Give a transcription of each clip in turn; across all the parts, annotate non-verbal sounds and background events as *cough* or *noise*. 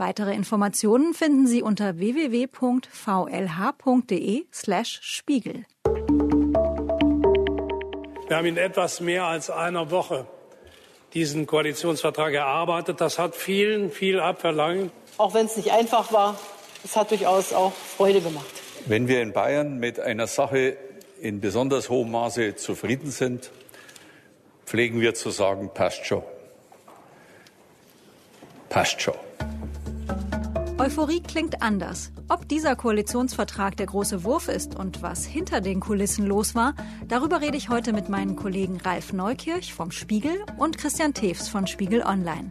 Weitere Informationen finden Sie unter www.vlh.de/spiegel. Wir haben in etwas mehr als einer Woche diesen Koalitionsvertrag erarbeitet. Das hat vielen viel abverlangt. Auch wenn es nicht einfach war, es hat durchaus auch Freude gemacht. Wenn wir in Bayern mit einer Sache in besonders hohem Maße zufrieden sind, pflegen wir zu sagen, passt schon. Passt schon. Euphorie klingt anders. Ob dieser Koalitionsvertrag der große Wurf ist und was hinter den Kulissen los war, darüber rede ich heute mit meinen Kollegen Ralf Neukirch vom Spiegel und Christian Tews von Spiegel Online.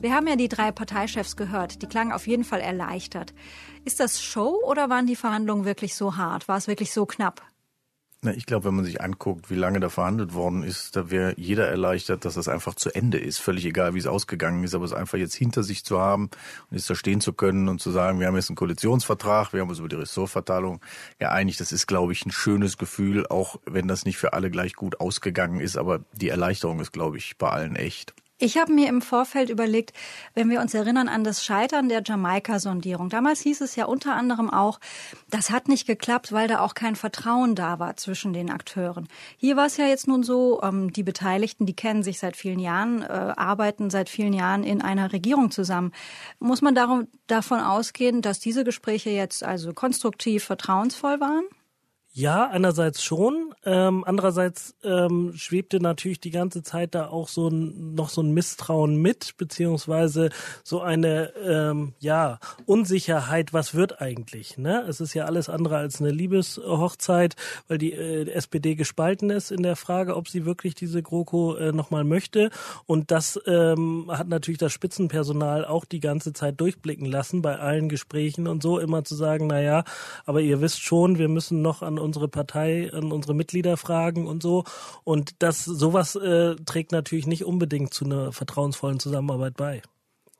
Wir haben ja die drei Parteichefs gehört, die klangen auf jeden Fall erleichtert. Ist das Show oder waren die Verhandlungen wirklich so hart? War es wirklich so knapp? Na, ich glaube, wenn man sich anguckt, wie lange da verhandelt worden ist, da wäre jeder erleichtert, dass das einfach zu Ende ist. Völlig egal, wie es ausgegangen ist, aber es einfach jetzt hinter sich zu haben und jetzt da stehen zu können und zu sagen, wir haben jetzt einen Koalitionsvertrag, wir haben uns über die Ressortverteilung geeinigt. Das ist, glaube ich, ein schönes Gefühl, auch wenn das nicht für alle gleich gut ausgegangen ist. Aber die Erleichterung ist, glaube ich, bei allen echt. Ich habe mir im Vorfeld überlegt, wenn wir uns erinnern an das Scheitern der Jamaika-Sondierung. Damals hieß es ja unter anderem auch, das hat nicht geklappt, weil da auch kein Vertrauen da war zwischen den Akteuren. Hier war es ja jetzt nun so, ähm, die Beteiligten, die kennen sich seit vielen Jahren, äh, arbeiten seit vielen Jahren in einer Regierung zusammen. Muss man darum, davon ausgehen, dass diese Gespräche jetzt also konstruktiv, vertrauensvoll waren? Ja, einerseits schon. Ähm, andererseits ähm, schwebte natürlich die ganze Zeit da auch so ein, noch so ein Misstrauen mit, beziehungsweise so eine ähm, ja Unsicherheit. Was wird eigentlich? Ne? Es ist ja alles andere als eine Liebeshochzeit, weil die äh, SPD gespalten ist in der Frage, ob sie wirklich diese GroKo äh, nochmal möchte. Und das ähm, hat natürlich das Spitzenpersonal auch die ganze Zeit durchblicken lassen bei allen Gesprächen und so immer zu sagen, na ja, aber ihr wisst schon, wir müssen noch an unsere Partei, an unsere Mitglieder fragen und so. Und das sowas äh, trägt natürlich nicht unbedingt zu einer vertrauensvollen Zusammenarbeit bei.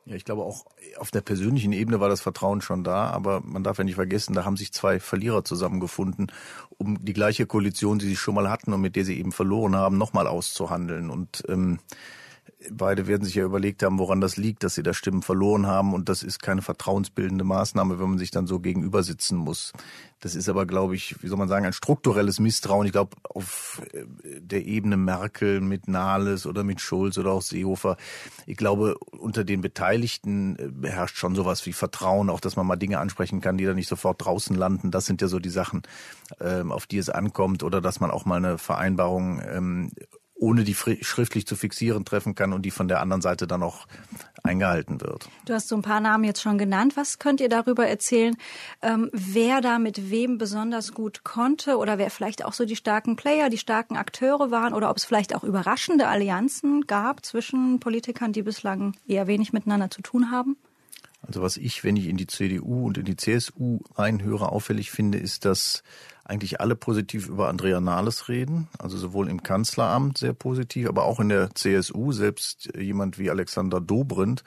Ja, ich glaube auch auf der persönlichen Ebene war das Vertrauen schon da, aber man darf ja nicht vergessen, da haben sich zwei Verlierer zusammengefunden, um die gleiche Koalition, die sie schon mal hatten und mit der sie eben verloren haben, nochmal auszuhandeln. Und ähm, beide werden sich ja überlegt haben, woran das liegt, dass sie da Stimmen verloren haben. Und das ist keine vertrauensbildende Maßnahme, wenn man sich dann so gegenüber sitzen muss. Das ist aber, glaube ich, wie soll man sagen, ein strukturelles Misstrauen. Ich glaube, auf äh, der Ebene Merkel mit Nahles oder mit Schulz oder auch Seehofer, ich glaube, unter den Beteiligten äh, herrscht schon sowas wie Vertrauen, auch dass man mal Dinge ansprechen kann, die dann nicht sofort draußen landen. Das sind ja so die Sachen, ähm, auf die es ankommt. Oder dass man auch mal eine Vereinbarung ähm, ohne die schriftlich zu fixieren treffen kann und die von der anderen Seite dann auch eingehalten wird. Du hast so ein paar Namen jetzt schon genannt. Was könnt ihr darüber erzählen, ähm, wer da mit wem besonders gut konnte oder wer vielleicht auch so die starken Player, die starken Akteure waren oder ob es vielleicht auch überraschende Allianzen gab zwischen Politikern, die bislang eher wenig miteinander zu tun haben? Also was ich, wenn ich in die CDU und in die CSU reinhöre, auffällig finde, ist, dass eigentlich alle positiv über Andrea Nahles reden, also sowohl im Kanzleramt sehr positiv, aber auch in der CSU, selbst jemand wie Alexander Dobrindt,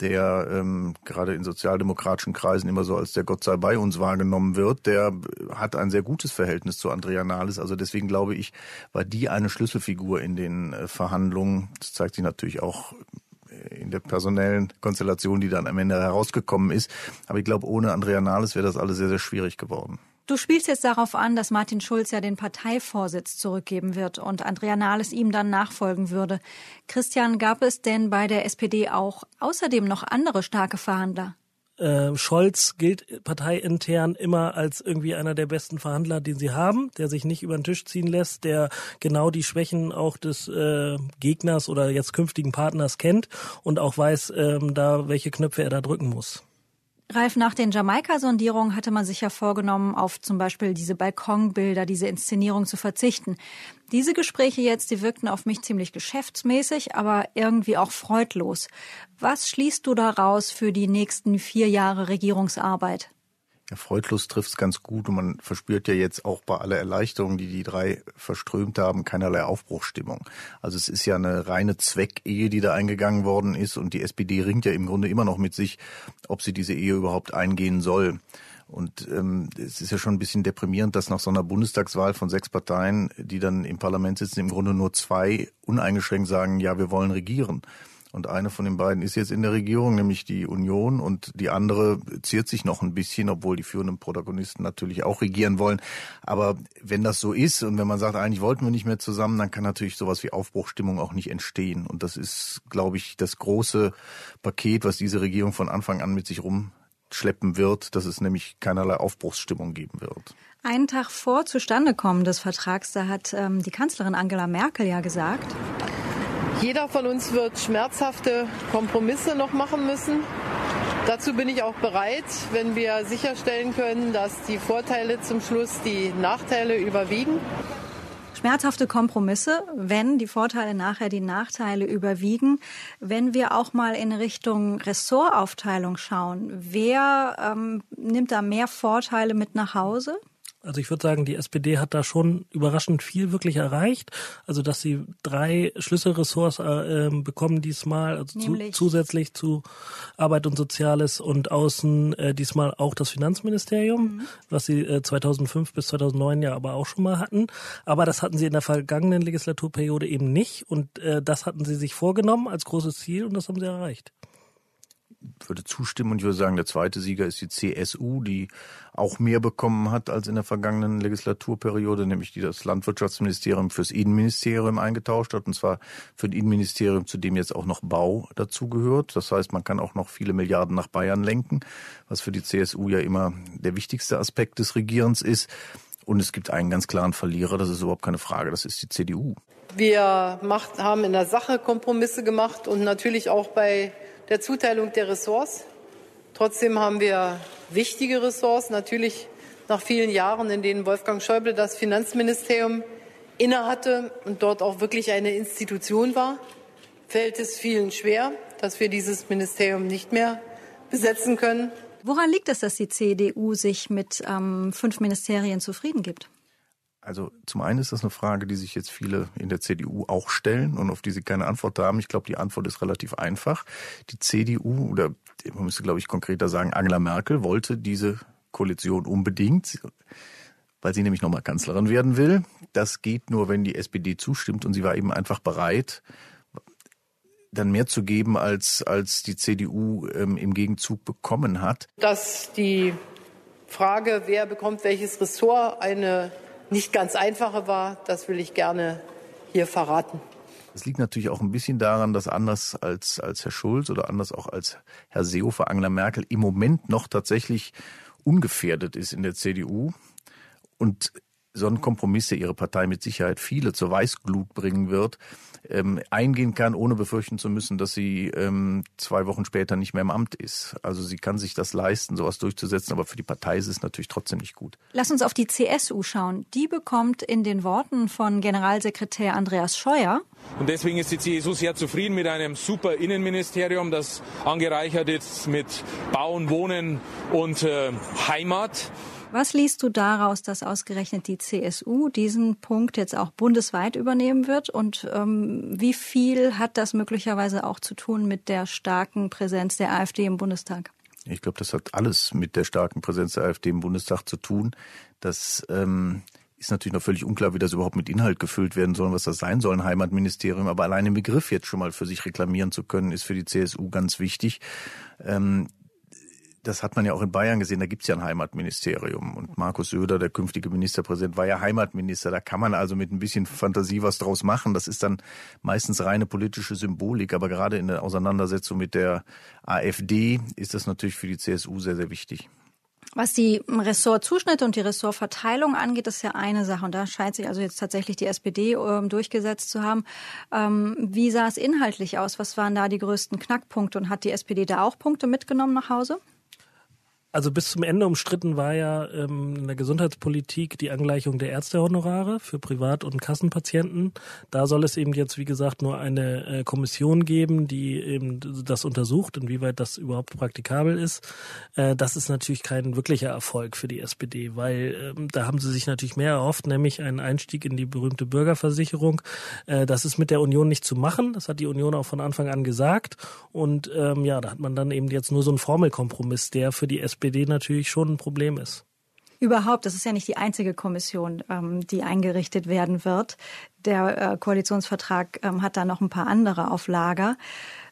der ähm, gerade in sozialdemokratischen Kreisen immer so als der Gott sei bei uns wahrgenommen wird, der hat ein sehr gutes Verhältnis zu Andrea Nahles. Also deswegen glaube ich, war die eine Schlüsselfigur in den äh, Verhandlungen. Das zeigt sich natürlich auch in der personellen Konstellation, die dann am Ende herausgekommen ist. Aber ich glaube, ohne Andrea Nahles wäre das alles sehr, sehr schwierig geworden. Du spielst jetzt darauf an, dass Martin Schulz ja den Parteivorsitz zurückgeben wird und Andrea Nahles ihm dann nachfolgen würde. Christian, gab es denn bei der SPD auch außerdem noch andere starke Verhandler? Äh, Scholz gilt parteiintern immer als irgendwie einer der besten Verhandler, den sie haben, der sich nicht über den Tisch ziehen lässt, der genau die Schwächen auch des äh, Gegners oder jetzt künftigen Partners kennt und auch weiß, ähm, da welche Knöpfe er da drücken muss. Ralf, nach den Jamaika-Sondierungen hatte man sich ja vorgenommen, auf zum Beispiel diese Balkonbilder, diese Inszenierung zu verzichten. Diese Gespräche jetzt, die wirkten auf mich ziemlich geschäftsmäßig, aber irgendwie auch freudlos. Was schließt du daraus für die nächsten vier Jahre Regierungsarbeit? Ja, freudlos trifft's ganz gut und man verspürt ja jetzt auch bei aller Erleichterung, die die drei verströmt haben, keinerlei Aufbruchstimmung. Also es ist ja eine reine Zweckehe, die da eingegangen worden ist und die SPD ringt ja im Grunde immer noch mit sich, ob sie diese Ehe überhaupt eingehen soll. Und ähm, es ist ja schon ein bisschen deprimierend, dass nach so einer Bundestagswahl von sechs Parteien, die dann im Parlament sitzen, im Grunde nur zwei uneingeschränkt sagen, ja, wir wollen regieren. Und eine von den beiden ist jetzt in der Regierung, nämlich die Union. Und die andere ziert sich noch ein bisschen, obwohl die führenden Protagonisten natürlich auch regieren wollen. Aber wenn das so ist und wenn man sagt, eigentlich wollten wir nicht mehr zusammen, dann kann natürlich sowas wie Aufbruchstimmung auch nicht entstehen. Und das ist, glaube ich, das große Paket, was diese Regierung von Anfang an mit sich rumschleppen wird, dass es nämlich keinerlei Aufbruchsstimmung geben wird. Einen Tag vor Zustandekommen des Vertrags, da hat ähm, die Kanzlerin Angela Merkel ja gesagt, jeder von uns wird schmerzhafte Kompromisse noch machen müssen. Dazu bin ich auch bereit, wenn wir sicherstellen können, dass die Vorteile zum Schluss die Nachteile überwiegen. Schmerzhafte Kompromisse, wenn die Vorteile nachher die Nachteile überwiegen. Wenn wir auch mal in Richtung Ressortaufteilung schauen, wer ähm, nimmt da mehr Vorteile mit nach Hause? Also ich würde sagen, die SPD hat da schon überraschend viel wirklich erreicht. Also dass sie drei Schlüsselressorts äh, ähm, bekommen diesmal, also zu, zusätzlich zu Arbeit und Soziales und Außen äh, diesmal auch das Finanzministerium, mhm. was sie äh, 2005 bis 2009 ja aber auch schon mal hatten. Aber das hatten sie in der vergangenen Legislaturperiode eben nicht und äh, das hatten sie sich vorgenommen als großes Ziel und das haben sie erreicht würde zustimmen und ich würde sagen, der zweite Sieger ist die CSU, die auch mehr bekommen hat als in der vergangenen Legislaturperiode, nämlich die das Landwirtschaftsministerium fürs Innenministerium eingetauscht hat, und zwar für ein Innenministerium, zu dem jetzt auch noch Bau dazugehört. Das heißt, man kann auch noch viele Milliarden nach Bayern lenken, was für die CSU ja immer der wichtigste Aspekt des Regierens ist. Und es gibt einen ganz klaren Verlierer, das ist überhaupt keine Frage, das ist die CDU. Wir macht, haben in der Sache Kompromisse gemacht und natürlich auch bei der Zuteilung der Ressorts. Trotzdem haben wir wichtige Ressorts. Natürlich nach vielen Jahren, in denen Wolfgang Schäuble das Finanzministerium innehatte und dort auch wirklich eine Institution war, fällt es vielen schwer, dass wir dieses Ministerium nicht mehr besetzen können. Woran liegt es, dass die CDU sich mit ähm, fünf Ministerien zufrieden gibt? Also zum einen ist das eine Frage, die sich jetzt viele in der CDU auch stellen und auf die sie keine Antwort haben. Ich glaube, die Antwort ist relativ einfach. Die CDU oder man müsste, glaube ich, konkreter sagen, Angela Merkel wollte diese Koalition unbedingt, weil sie nämlich nochmal Kanzlerin werden will. Das geht nur, wenn die SPD zustimmt und sie war eben einfach bereit, dann mehr zu geben, als, als die CDU ähm, im Gegenzug bekommen hat. Dass die Frage, wer bekommt welches Ressort, eine nicht ganz einfache war, das will ich gerne hier verraten. Das liegt natürlich auch ein bisschen daran, dass anders als, als Herr Schulz oder anders auch als Herr Seehofer Angela Merkel im Moment noch tatsächlich ungefährdet ist in der CDU. Und so ein Kompromiss, der ihre Partei mit Sicherheit viele zur Weißglut bringen wird, ähm, eingehen kann, ohne befürchten zu müssen, dass sie ähm, zwei Wochen später nicht mehr im Amt ist. Also sie kann sich das leisten, sowas durchzusetzen, aber für die Partei ist es natürlich trotzdem nicht gut. Lass uns auf die CSU schauen. Die bekommt in den Worten von Generalsekretär Andreas Scheuer und deswegen ist die CSU sehr zufrieden mit einem super Innenministerium, das angereichert ist mit Bauen, Wohnen und äh, Heimat. Was liest du daraus, dass ausgerechnet die CSU diesen Punkt jetzt auch bundesweit übernehmen wird? Und ähm, wie viel hat das möglicherweise auch zu tun mit der starken Präsenz der AfD im Bundestag? Ich glaube, das hat alles mit der starken Präsenz der AfD im Bundestag zu tun. Das ähm, ist natürlich noch völlig unklar, wie das überhaupt mit Inhalt gefüllt werden soll, was das sein soll, ein Heimatministerium. Aber allein den Begriff jetzt schon mal für sich reklamieren zu können, ist für die CSU ganz wichtig. Ähm, das hat man ja auch in Bayern gesehen, da gibt's ja ein Heimatministerium. Und Markus Söder, der künftige Ministerpräsident, war ja Heimatminister. Da kann man also mit ein bisschen Fantasie was draus machen. Das ist dann meistens reine politische Symbolik. Aber gerade in der Auseinandersetzung mit der AfD ist das natürlich für die CSU sehr, sehr wichtig. Was die Ressortzuschnitte und die Ressortverteilung angeht, ist ja eine Sache. Und da scheint sich also jetzt tatsächlich die SPD ähm, durchgesetzt zu haben. Ähm, wie sah es inhaltlich aus? Was waren da die größten Knackpunkte? Und hat die SPD da auch Punkte mitgenommen nach Hause? Also bis zum Ende umstritten war ja ähm, in der Gesundheitspolitik die Angleichung der Ärztehonorare für Privat- und Kassenpatienten. Da soll es eben jetzt, wie gesagt, nur eine äh, Kommission geben, die eben das untersucht, inwieweit das überhaupt praktikabel ist. Äh, das ist natürlich kein wirklicher Erfolg für die SPD, weil ähm, da haben sie sich natürlich mehr erhofft, nämlich einen Einstieg in die berühmte Bürgerversicherung. Äh, das ist mit der Union nicht zu machen. Das hat die Union auch von Anfang an gesagt. Und ähm, ja, da hat man dann eben jetzt nur so einen Formelkompromiss, der für die SPD SPD natürlich schon ein Problem ist. Überhaupt, das ist ja nicht die einzige Kommission, ähm, die eingerichtet werden wird. Der äh, Koalitionsvertrag ähm, hat da noch ein paar andere auf Lager.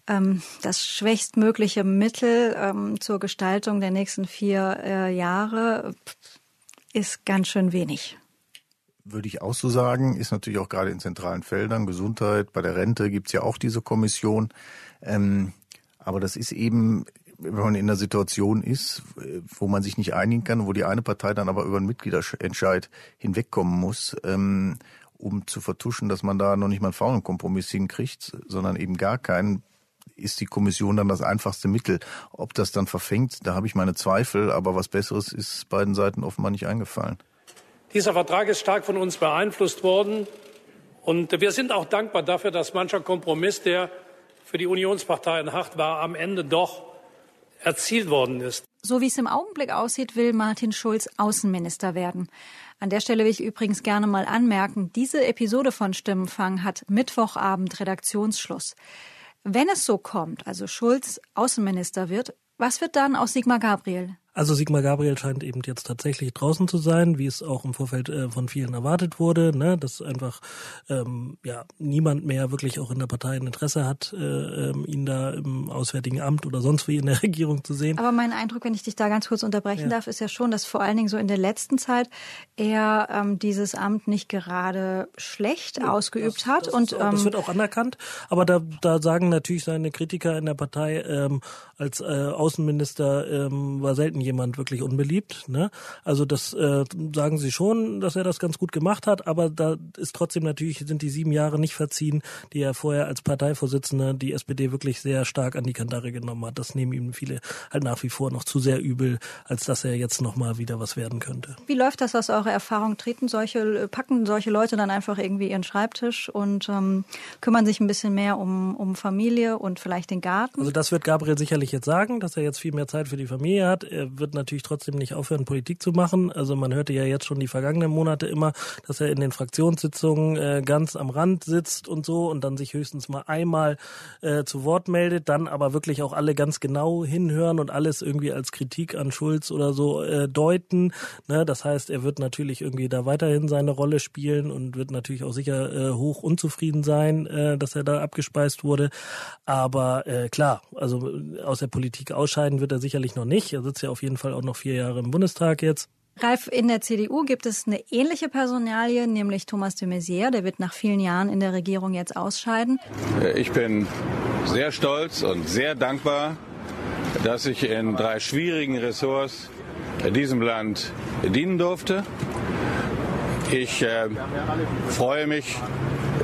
Ähm, das schwächstmögliche Mittel zur Gestaltung der nächsten vier äh, Jahre ist ganz schön wenig. Würde ich auch so sagen, ist natürlich auch gerade in zentralen Feldern, Gesundheit, bei der Rente gibt es ja auch diese Kommission. Aber das ist eben wenn man in einer Situation ist, wo man sich nicht einigen kann, wo die eine Partei dann aber über einen Mitgliederentscheid hinwegkommen muss, ähm, um zu vertuschen, dass man da noch nicht mal einen faulen Kompromiss hinkriegt, sondern eben gar keinen, ist die Kommission dann das einfachste Mittel. Ob das dann verfängt, da habe ich meine Zweifel, aber was Besseres ist beiden Seiten offenbar nicht eingefallen. Dieser Vertrag ist stark von uns beeinflusst worden. Und wir sind auch dankbar dafür, dass mancher Kompromiss, der für die Unionsparteien hart war, am Ende doch erzielt worden ist. So wie es im Augenblick aussieht, will Martin Schulz Außenminister werden. An der Stelle will ich übrigens gerne mal anmerken, diese Episode von Stimmenfang hat Mittwochabend Redaktionsschluss. Wenn es so kommt, also Schulz Außenminister wird, was wird dann aus Sigmar Gabriel? Also Sigmar Gabriel scheint eben jetzt tatsächlich draußen zu sein, wie es auch im Vorfeld äh, von vielen erwartet wurde, ne? dass einfach ähm, ja niemand mehr wirklich auch in der Partei ein Interesse hat, äh, ähm, ihn da im Auswärtigen Amt oder sonst wie in der *laughs* Regierung zu sehen. Aber mein Eindruck, wenn ich dich da ganz kurz unterbrechen ja. darf, ist ja schon, dass vor allen Dingen so in der letzten Zeit er ähm, dieses Amt nicht gerade schlecht ja, ausgeübt das, hat. Das und auch, das ähm, wird auch anerkannt, aber da, da sagen natürlich seine Kritiker in der Partei, ähm, als äh, Außenminister ähm, war selten jemand wirklich unbeliebt. Ne? Also das äh, sagen sie schon, dass er das ganz gut gemacht hat, aber da ist trotzdem natürlich, sind die sieben Jahre nicht verziehen, die er vorher als Parteivorsitzender die SPD wirklich sehr stark an die Kandare genommen hat. Das nehmen ihm viele halt nach wie vor noch zu sehr übel, als dass er jetzt nochmal wieder was werden könnte. Wie läuft das aus eurer Erfahrung? Treten solche, packen solche Leute dann einfach irgendwie ihren Schreibtisch und ähm, kümmern sich ein bisschen mehr um, um Familie und vielleicht den Garten? Also das wird Gabriel sicherlich jetzt sagen, dass er jetzt viel mehr Zeit für die Familie hat. Er wird natürlich trotzdem nicht aufhören, Politik zu machen. Also man hörte ja jetzt schon die vergangenen Monate immer, dass er in den Fraktionssitzungen äh, ganz am Rand sitzt und so und dann sich höchstens mal einmal äh, zu Wort meldet, dann aber wirklich auch alle ganz genau hinhören und alles irgendwie als Kritik an Schulz oder so äh, deuten. Ne? Das heißt, er wird natürlich irgendwie da weiterhin seine Rolle spielen und wird natürlich auch sicher äh, hoch unzufrieden sein, äh, dass er da abgespeist wurde. Aber äh, klar, also aus der Politik ausscheiden wird er sicherlich noch nicht. Er sitzt ja auf jeden Fall auch noch vier Jahre im Bundestag jetzt. Ralf, in der CDU gibt es eine ähnliche Personalie, nämlich Thomas de Maizière. Der wird nach vielen Jahren in der Regierung jetzt ausscheiden. Ich bin sehr stolz und sehr dankbar, dass ich in drei schwierigen Ressorts diesem Land dienen durfte. Ich äh, freue mich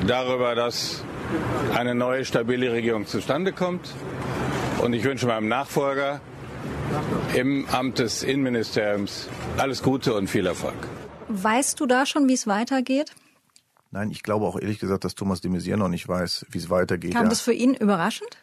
darüber, dass eine neue stabile Regierung zustande kommt. Und ich wünsche meinem Nachfolger im Amt des Innenministeriums alles Gute und viel Erfolg. Weißt du da schon, wie es weitergeht? Nein, ich glaube auch ehrlich gesagt, dass Thomas de Maizière noch nicht weiß, wie es weitergeht. Kam das für ihn überraschend?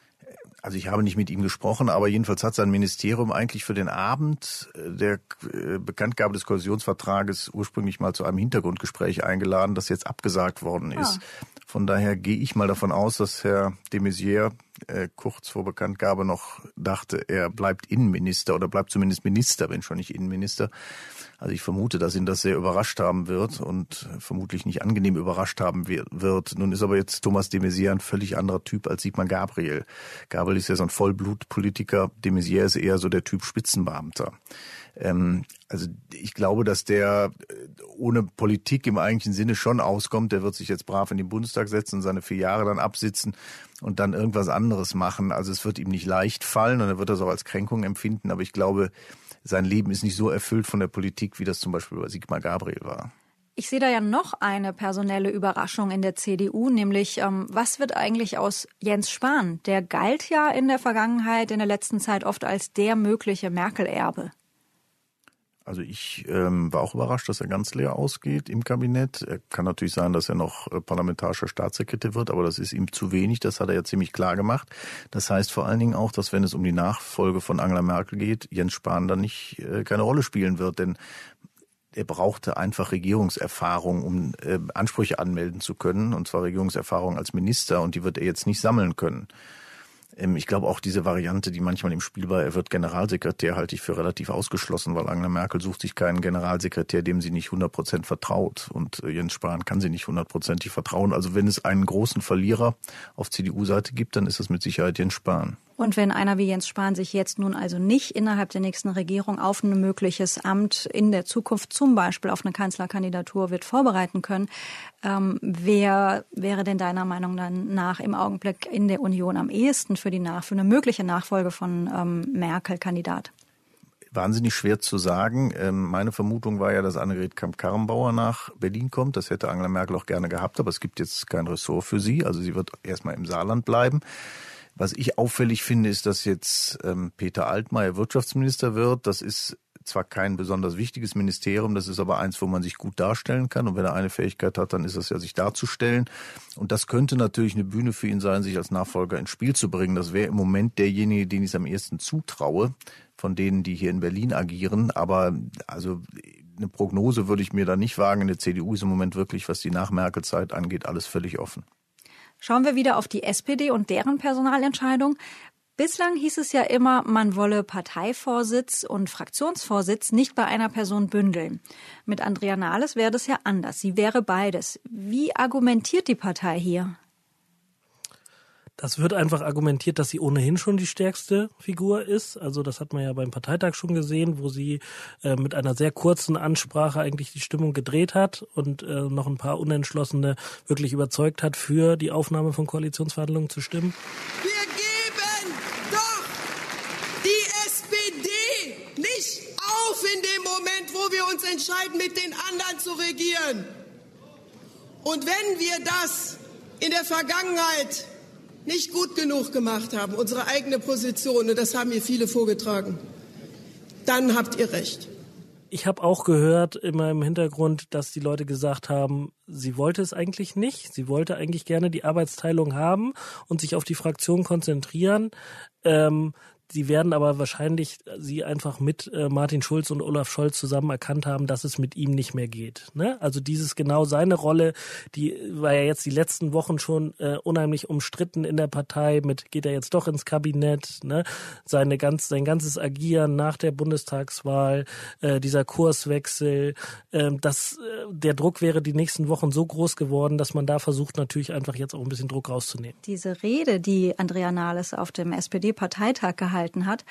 Also ich habe nicht mit ihm gesprochen, aber jedenfalls hat sein Ministerium eigentlich für den Abend der äh, Bekanntgabe des Koalitionsvertrages ursprünglich mal zu einem Hintergrundgespräch eingeladen, das jetzt abgesagt worden ist. Ah. Von daher gehe ich mal davon aus, dass Herr de Maizière äh, kurz vor Bekanntgabe noch dachte, er bleibt Innenminister oder bleibt zumindest Minister, wenn schon nicht Innenminister. Also ich vermute, dass ihn das sehr überrascht haben wird und vermutlich nicht angenehm überrascht haben wird. Nun ist aber jetzt Thomas de Maizière ein völlig anderer Typ als Sigmar Gabriel. Gabriel ist ja so ein Vollblutpolitiker, de Maizière ist eher so der Typ Spitzenbeamter. Ähm, also ich glaube, dass der äh, ohne Politik im eigentlichen Sinne schon auskommt. Der wird sich jetzt brav in den Bundestag setzen und seine vier Jahre dann absitzen und dann irgendwas anderes machen. Also es wird ihm nicht leicht fallen und er wird das auch als Kränkung empfinden. Aber ich glaube, sein Leben ist nicht so erfüllt von der Politik, wie das zum Beispiel bei Sigmar Gabriel war. Ich sehe da ja noch eine personelle Überraschung in der CDU, nämlich ähm, was wird eigentlich aus Jens Spahn? Der galt ja in der Vergangenheit, in der letzten Zeit oft als der mögliche Merkel-Erbe. Also ich ähm, war auch überrascht, dass er ganz leer ausgeht im Kabinett. Er kann natürlich sein, dass er noch äh, parlamentarischer Staatssekretär wird, aber das ist ihm zu wenig. Das hat er ja ziemlich klar gemacht. Das heißt vor allen Dingen auch, dass wenn es um die Nachfolge von Angela Merkel geht, Jens Spahn dann nicht äh, keine Rolle spielen wird, denn er brauchte einfach Regierungserfahrung, um äh, Ansprüche anmelden zu können, und zwar Regierungserfahrung als Minister, und die wird er jetzt nicht sammeln können. Ähm, ich glaube auch diese Variante, die manchmal im Spiel war, er wird Generalsekretär, halte ich für relativ ausgeschlossen, weil Angela Merkel sucht sich keinen Generalsekretär, dem sie nicht 100 Prozent vertraut. Und äh, Jens Spahn kann sie nicht hundertprozentig vertrauen. Also wenn es einen großen Verlierer auf CDU-Seite gibt, dann ist es mit Sicherheit Jens Spahn. Und wenn einer wie Jens Spahn sich jetzt nun also nicht innerhalb der nächsten Regierung auf ein mögliches Amt in der Zukunft, zum Beispiel auf eine Kanzlerkandidatur, wird vorbereiten können, ähm, wer wäre denn deiner Meinung nach im Augenblick in der Union am ehesten für die nach für eine mögliche Nachfolge von ähm, Merkel Kandidat? wahnsinnig schwer zu sagen. Ähm, meine Vermutung war ja, dass Annegret Kamp-Karrenbauer nach Berlin kommt. Das hätte Angela Merkel auch gerne gehabt, aber es gibt jetzt kein Ressort für sie. Also sie wird erstmal im Saarland bleiben. Was ich auffällig finde, ist, dass jetzt ähm, Peter Altmaier Wirtschaftsminister wird. Das ist zwar kein besonders wichtiges Ministerium, das ist aber eins, wo man sich gut darstellen kann. Und wenn er eine Fähigkeit hat, dann ist es ja, sich darzustellen. Und das könnte natürlich eine Bühne für ihn sein, sich als Nachfolger ins Spiel zu bringen. Das wäre im Moment derjenige, den ich es am ehesten zutraue, von denen, die hier in Berlin agieren. Aber also eine Prognose würde ich mir da nicht wagen. In der CDU ist im Moment wirklich, was die Nach-Merkel-Zeit angeht, alles völlig offen. Schauen wir wieder auf die SPD und deren Personalentscheidung. Bislang hieß es ja immer, man wolle Parteivorsitz und Fraktionsvorsitz nicht bei einer Person bündeln. Mit Andrea Nahles wäre das ja anders. Sie wäre beides. Wie argumentiert die Partei hier? Das wird einfach argumentiert, dass sie ohnehin schon die stärkste Figur ist. Also das hat man ja beim Parteitag schon gesehen, wo sie äh, mit einer sehr kurzen Ansprache eigentlich die Stimmung gedreht hat und äh, noch ein paar Unentschlossene wirklich überzeugt hat, für die Aufnahme von Koalitionsverhandlungen zu stimmen. Wir geben doch die SPD nicht auf in dem Moment, wo wir uns entscheiden, mit den anderen zu regieren. Und wenn wir das in der Vergangenheit nicht gut genug gemacht haben, unsere eigene Position, und das haben mir viele vorgetragen, dann habt ihr recht. Ich habe auch gehört immer im Hintergrund, dass die Leute gesagt haben, sie wollte es eigentlich nicht. Sie wollte eigentlich gerne die Arbeitsteilung haben und sich auf die Fraktion konzentrieren. Ähm, Sie werden aber wahrscheinlich sie einfach mit äh, Martin Schulz und Olaf Scholz zusammen erkannt haben, dass es mit ihm nicht mehr geht. Ne? Also dieses genau seine Rolle, die war ja jetzt die letzten Wochen schon äh, unheimlich umstritten in der Partei. Mit geht er jetzt doch ins Kabinett? Ne? Seine ganz sein ganzes Agieren nach der Bundestagswahl, äh, dieser Kurswechsel, äh, das äh, der Druck wäre die nächsten Wochen so groß geworden, dass man da versucht natürlich einfach jetzt auch ein bisschen Druck rauszunehmen. Diese Rede, die Andrea Nahles auf dem SPD-Parteitag gehalten gehalten hat.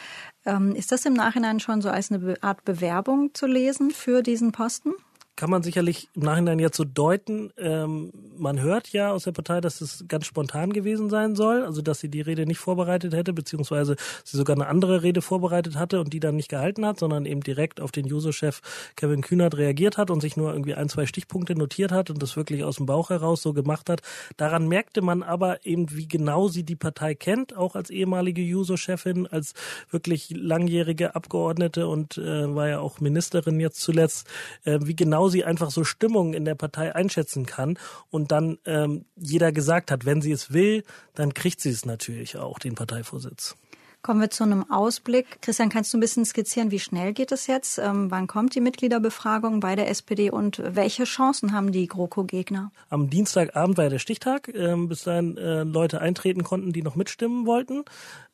Ähm, ist das im Nachhinein schon so als eine Art Bewerbung zu lesen für diesen Posten? Kann man sicherlich im Nachhinein jetzt so deuten. Ähm, man hört ja aus der Partei, dass es ganz spontan gewesen sein soll, also dass sie die Rede nicht vorbereitet hätte, beziehungsweise sie sogar eine andere Rede vorbereitet hatte und die dann nicht gehalten hat, sondern eben direkt auf den Juso-Chef Kevin Kühnert reagiert hat und sich nur irgendwie ein, zwei Stichpunkte notiert hat und das wirklich aus dem Bauch heraus so gemacht hat. Daran merkte man aber eben, wie genau sie die Partei kennt, auch als ehemalige Juso-Chefin, als wirklich langjährige Abgeordnete und äh, war ja auch Ministerin jetzt zuletzt, äh, wie genau sie einfach so Stimmungen in der Partei einschätzen kann und dann ähm, jeder gesagt hat, wenn sie es will, dann kriegt sie es natürlich auch, den Parteivorsitz. Kommen wir zu einem Ausblick. Christian, kannst du ein bisschen skizzieren, wie schnell geht es jetzt? Ähm, wann kommt die Mitgliederbefragung bei der SPD und welche Chancen haben die GroKo-Gegner? Am Dienstagabend war ja der Stichtag, ähm, bis dahin äh, Leute eintreten konnten, die noch mitstimmen wollten.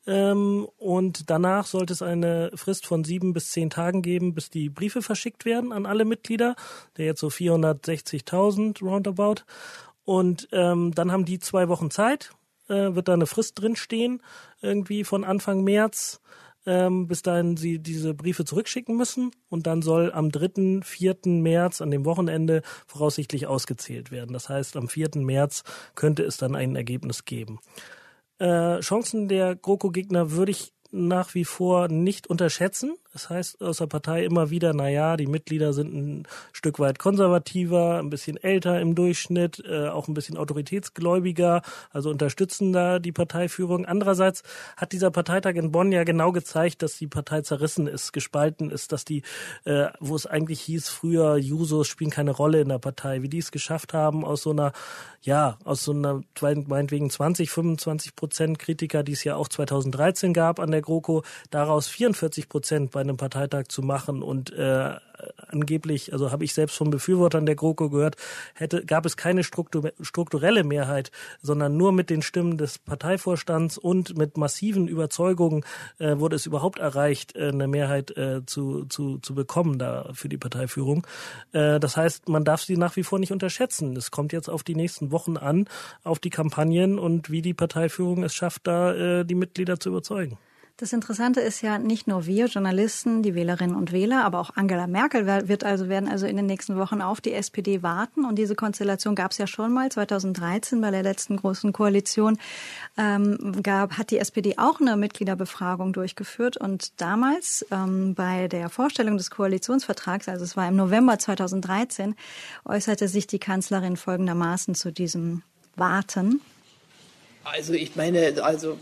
Ähm, und danach sollte es eine Frist von sieben bis zehn Tagen geben, bis die Briefe verschickt werden an alle Mitglieder, der jetzt so 460.000 roundabout. Und ähm, dann haben die zwei Wochen Zeit, äh, wird da eine Frist drinstehen, irgendwie von Anfang März, ähm, bis dahin sie diese Briefe zurückschicken müssen. Und dann soll am 3., 4. März, an dem Wochenende, voraussichtlich ausgezählt werden. Das heißt, am 4. März könnte es dann ein Ergebnis geben. Äh, Chancen der GroKo-Gegner würde ich nach wie vor nicht unterschätzen. Es heißt aus der Partei immer wieder, na ja, die Mitglieder sind ein Stück weit konservativer, ein bisschen älter im Durchschnitt, äh, auch ein bisschen autoritätsgläubiger, also unterstützen da die Parteiführung. Andererseits hat dieser Parteitag in Bonn ja genau gezeigt, dass die Partei zerrissen ist, gespalten ist, dass die, äh, wo es eigentlich hieß früher, Jusos spielen keine Rolle in der Partei, wie die es geschafft haben, aus so einer, ja, aus so einer meinetwegen 20, 25 Prozent Kritiker, die es ja auch 2013 gab an der GroKo, daraus 44 Prozent bei einem Parteitag zu machen und äh, angeblich, also habe ich selbst von Befürwortern der GroKo gehört, hätte, gab es keine strukturelle Mehrheit, sondern nur mit den Stimmen des Parteivorstands und mit massiven Überzeugungen äh, wurde es überhaupt erreicht, äh, eine Mehrheit äh, zu, zu, zu bekommen da für die Parteiführung. Äh, das heißt, man darf sie nach wie vor nicht unterschätzen. Es kommt jetzt auf die nächsten Wochen an, auf die Kampagnen und wie die Parteiführung es schafft, da äh, die Mitglieder zu überzeugen. Das Interessante ist ja nicht nur wir Journalisten, die Wählerinnen und Wähler, aber auch Angela Merkel wird also, werden also in den nächsten Wochen auf die SPD warten. Und diese Konstellation gab es ja schon mal 2013 bei der letzten großen Koalition. Ähm, gab, hat die SPD auch eine Mitgliederbefragung durchgeführt. Und damals ähm, bei der Vorstellung des Koalitionsvertrags, also es war im November 2013, äußerte sich die Kanzlerin folgendermaßen zu diesem Warten. Also ich meine, also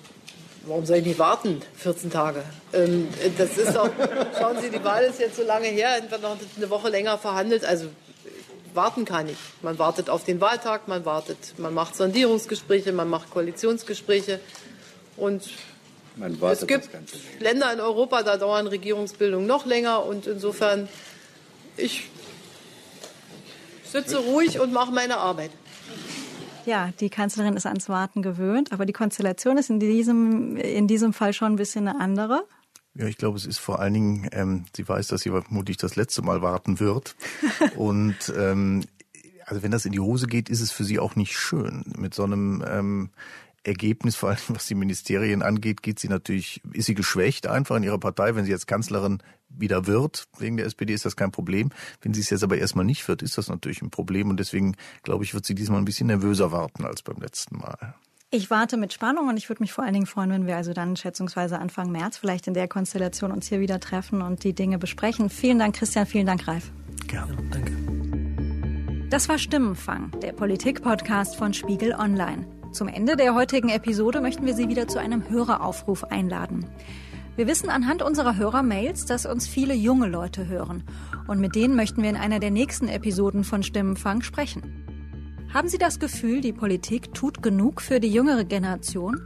Warum soll ich nicht warten, 14 Tage? Ähm, das ist doch, *laughs* schauen Sie, die Wahl ist jetzt so lange her, wird noch eine Woche länger verhandelt. Also warten kann ich. Man wartet auf den Wahltag, man wartet, man macht Sondierungsgespräche, man macht Koalitionsgespräche und es gibt Länder in Europa, da dauern Regierungsbildungen noch länger und insofern ich sitze ruhig und mache meine Arbeit. Ja, die Kanzlerin ist ans Warten gewöhnt, aber die Konstellation ist in diesem, in diesem Fall schon ein bisschen eine andere. Ja, ich glaube, es ist vor allen Dingen, ähm, sie weiß, dass sie vermutlich das letzte Mal warten wird. *laughs* Und ähm, also wenn das in die Hose geht, ist es für sie auch nicht schön. Mit so einem ähm, Ergebnis, vor allem was die Ministerien angeht, geht sie natürlich, ist sie geschwächt einfach in ihrer Partei. Wenn sie jetzt Kanzlerin wieder wird, wegen der SPD ist das kein Problem. Wenn sie es jetzt aber erstmal nicht wird, ist das natürlich ein Problem. Und deswegen, glaube ich, wird sie diesmal ein bisschen nervöser warten als beim letzten Mal. Ich warte mit Spannung und ich würde mich vor allen Dingen freuen, wenn wir also dann schätzungsweise Anfang März vielleicht in der Konstellation uns hier wieder treffen und die Dinge besprechen. Vielen Dank, Christian. Vielen Dank, Ralf. Gerne, danke. Das war Stimmenfang, der Politik-Podcast von Spiegel Online. Zum Ende der heutigen Episode möchten wir Sie wieder zu einem Höreraufruf einladen. Wir wissen anhand unserer Hörermails, dass uns viele junge Leute hören. Und mit denen möchten wir in einer der nächsten Episoden von Stimmenfang sprechen. Haben Sie das Gefühl, die Politik tut genug für die jüngere Generation?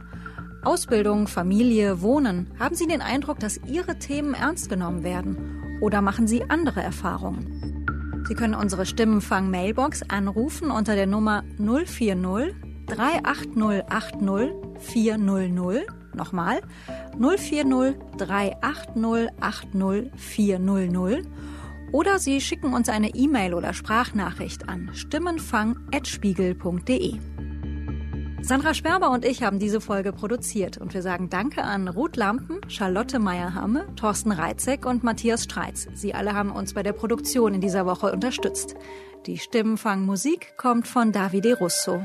Ausbildung, Familie, Wohnen. Haben Sie den Eindruck, dass Ihre Themen ernst genommen werden? Oder machen Sie andere Erfahrungen? Sie können unsere Stimmenfang-Mailbox anrufen unter der Nummer 040 38080 400. Nochmal 040 38080 400. Oder Sie schicken uns eine E-Mail oder Sprachnachricht an stimmenfang.spiegel.de. Sandra Sperber und ich haben diese Folge produziert und wir sagen Danke an Ruth Lampen, Charlotte Meyer-Hamme, Thorsten Reitzek und Matthias Streitz. Sie alle haben uns bei der Produktion in dieser Woche unterstützt. Die Stimmenfang-Musik kommt von Davide Russo.